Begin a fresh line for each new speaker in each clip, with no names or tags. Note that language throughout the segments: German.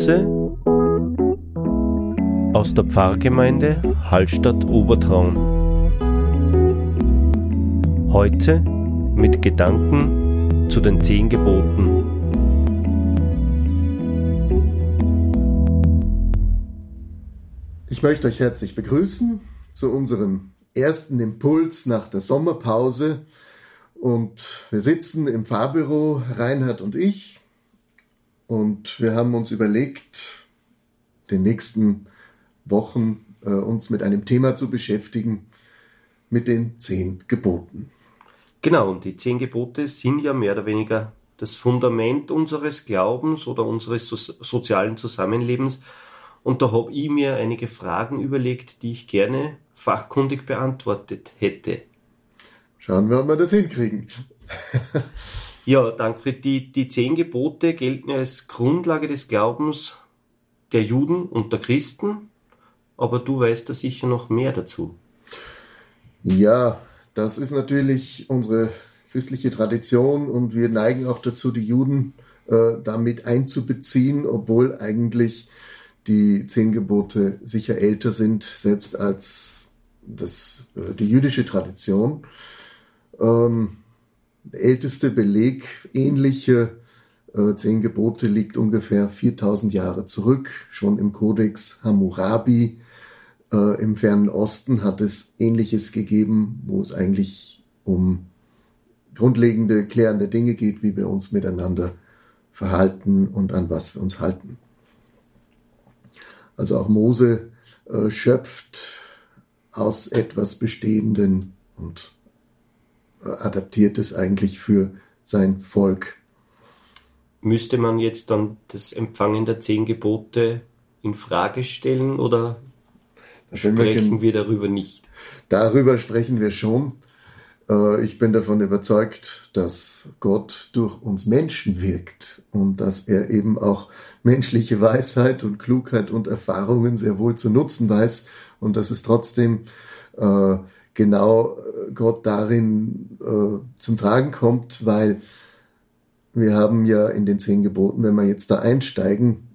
Impulse aus der Pfarrgemeinde Hallstatt Obertraun. Heute mit Gedanken zu den zehn Geboten.
Ich möchte euch herzlich begrüßen zu unserem ersten Impuls nach der Sommerpause. Und wir sitzen im Fahrbüro, Reinhard und ich, und wir haben uns überlegt, den nächsten Wochen äh, uns mit einem Thema zu beschäftigen, mit den zehn Geboten.
Genau, und die zehn Gebote sind ja mehr oder weniger das Fundament unseres Glaubens oder unseres so sozialen Zusammenlebens. Und da habe ich mir einige Fragen überlegt, die ich gerne fachkundig beantwortet hätte.
Schauen wir, ob wir das hinkriegen.
Ja, Dankfried, die, die zehn Gebote gelten als Grundlage des Glaubens der Juden und der Christen, aber du weißt da sicher noch mehr dazu.
Ja, das ist natürlich unsere christliche Tradition und wir neigen auch dazu, die Juden äh, damit einzubeziehen, obwohl eigentlich die zehn Gebote sicher älter sind, selbst als das, äh, die jüdische Tradition. Ähm, älteste Beleg ähnliche äh, zehn Gebote liegt ungefähr 4000 Jahre zurück. Schon im Kodex Hammurabi äh, im fernen Osten hat es Ähnliches gegeben, wo es eigentlich um grundlegende, klärende Dinge geht, wie wir uns miteinander verhalten und an was wir uns halten. Also auch Mose äh, schöpft aus etwas Bestehenden und adaptiert es eigentlich für sein Volk.
Müsste man jetzt dann das Empfangen der zehn Gebote in Frage stellen oder sprechen wir, wir darüber nicht?
Darüber sprechen wir schon. Äh, ich bin davon überzeugt, dass Gott durch uns Menschen wirkt und dass er eben auch menschliche Weisheit und Klugheit und Erfahrungen sehr wohl zu nutzen weiß und dass es trotzdem äh, genau äh, Gott darin äh, zum Tragen kommt, weil wir haben ja in den zehn Geboten, wenn wir jetzt da einsteigen,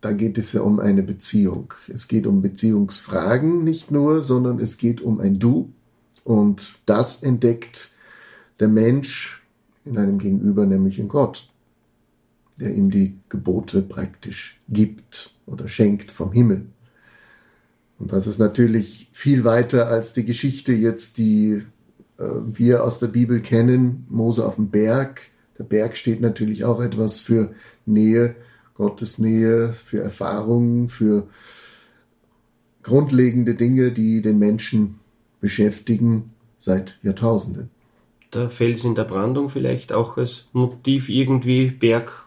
da geht es ja um eine Beziehung. Es geht um Beziehungsfragen nicht nur, sondern es geht um ein Du. Und das entdeckt der Mensch in einem Gegenüber, nämlich in Gott, der ihm die Gebote praktisch gibt oder schenkt vom Himmel. Und das ist natürlich viel weiter als die Geschichte jetzt, die äh, wir aus der Bibel kennen. Mose auf dem Berg. Der Berg steht natürlich auch etwas für Nähe, Gottes Nähe, für Erfahrungen, für grundlegende Dinge, die den Menschen beschäftigen seit Jahrtausenden.
Der Fels in der Brandung vielleicht auch als Motiv irgendwie Berg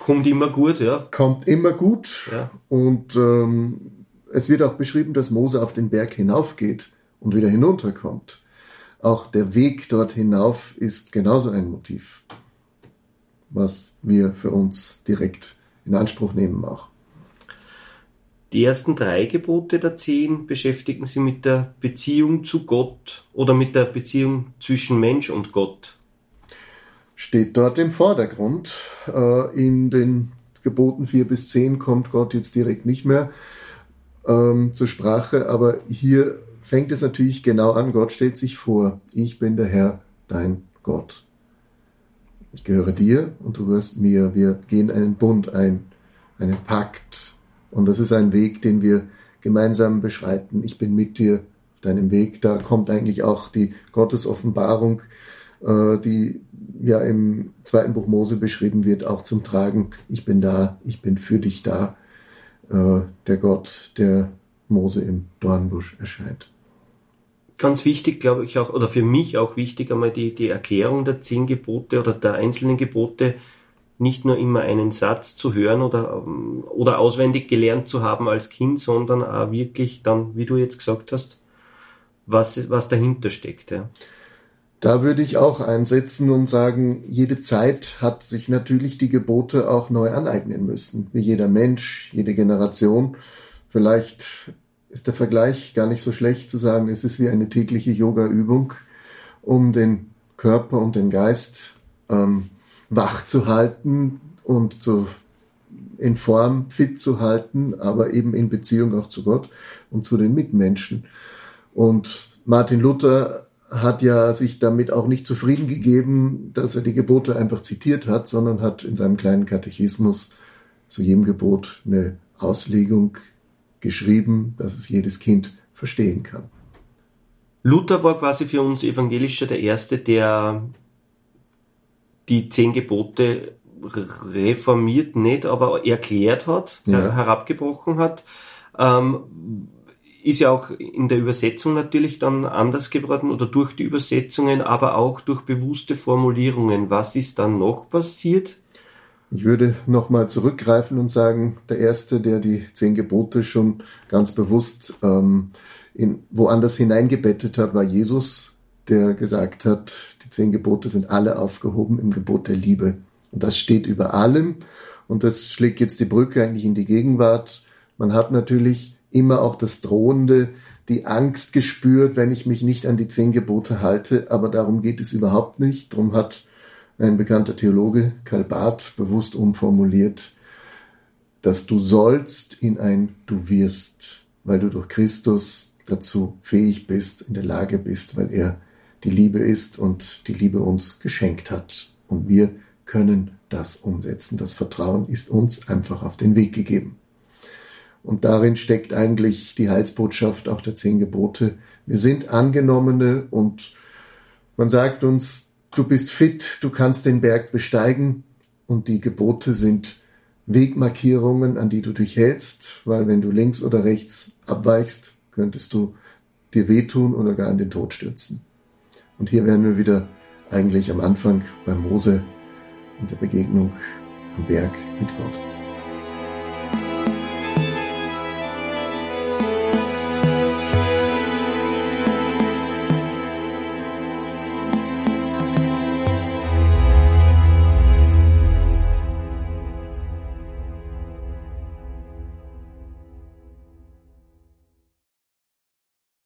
kommt immer gut, ja.
Kommt immer gut. Ja. Und ähm, es wird auch beschrieben, dass Mose auf den Berg hinaufgeht und wieder hinunterkommt. Auch der Weg dort hinauf ist genauso ein Motiv, was wir für uns direkt in Anspruch nehmen auch.
Die ersten drei Gebote der zehn beschäftigen sich mit der Beziehung zu Gott oder mit der Beziehung zwischen Mensch und Gott.
Steht dort im Vordergrund. Äh, in den Geboten vier bis zehn kommt Gott jetzt direkt nicht mehr ähm, zur Sprache, aber hier fängt es natürlich genau an. Gott stellt sich vor, ich bin der Herr, dein Gott. Ich gehöre dir und du gehörst mir. Wir gehen einen Bund ein, einen Pakt. Und das ist ein Weg, den wir gemeinsam beschreiten. Ich bin mit dir auf deinem Weg. Da kommt eigentlich auch die Gottesoffenbarung, äh, die ja im zweiten Buch Mose beschrieben wird, auch zum Tragen. Ich bin da, ich bin für dich da der Gott, der Mose im Dornbusch erscheint.
Ganz wichtig, glaube ich auch, oder für mich auch wichtig, einmal die, die Erklärung der zehn Gebote oder der einzelnen Gebote nicht nur immer einen Satz zu hören oder, ähm, oder auswendig gelernt zu haben als Kind, sondern auch wirklich dann, wie du jetzt gesagt hast, was, was dahinter steckt. Ja.
Da würde ich auch einsetzen und sagen, jede Zeit hat sich natürlich die Gebote auch neu aneignen müssen. Wie jeder Mensch, jede Generation. Vielleicht ist der Vergleich gar nicht so schlecht zu sagen, es ist wie eine tägliche Yoga-Übung, um den Körper und den Geist ähm, wach zu halten und zu in Form fit zu halten, aber eben in Beziehung auch zu Gott und zu den Mitmenschen. Und Martin Luther hat ja sich damit auch nicht zufrieden gegeben, dass er die Gebote einfach zitiert hat, sondern hat in seinem kleinen Katechismus zu jedem Gebot eine Auslegung geschrieben, dass es jedes Kind verstehen kann.
Luther war quasi für uns Evangelischer der Erste, der die zehn Gebote reformiert nicht, aber erklärt hat, ja. herabgebrochen hat. Ähm, ist ja auch in der Übersetzung natürlich dann anders geworden oder durch die Übersetzungen, aber auch durch bewusste Formulierungen. Was ist dann noch passiert?
Ich würde nochmal zurückgreifen und sagen, der Erste, der die zehn Gebote schon ganz bewusst ähm, in, woanders hineingebettet hat, war Jesus, der gesagt hat, die zehn Gebote sind alle aufgehoben im Gebot der Liebe. Und das steht über allem. Und das schlägt jetzt die Brücke eigentlich in die Gegenwart. Man hat natürlich immer auch das Drohende, die Angst gespürt, wenn ich mich nicht an die zehn Gebote halte. Aber darum geht es überhaupt nicht. Darum hat ein bekannter Theologe, Karl Barth, bewusst umformuliert, dass du sollst in ein Du wirst, weil du durch Christus dazu fähig bist, in der Lage bist, weil er die Liebe ist und die Liebe uns geschenkt hat. Und wir können das umsetzen. Das Vertrauen ist uns einfach auf den Weg gegeben. Und darin steckt eigentlich die Heilsbotschaft auch der zehn Gebote. Wir sind Angenommene und man sagt uns, du bist fit, du kannst den Berg besteigen und die Gebote sind Wegmarkierungen, an die du dich hältst, weil wenn du links oder rechts abweichst, könntest du dir wehtun oder gar in den Tod stürzen. Und hier wären wir wieder eigentlich am Anfang bei Mose und der Begegnung am Berg mit Gott.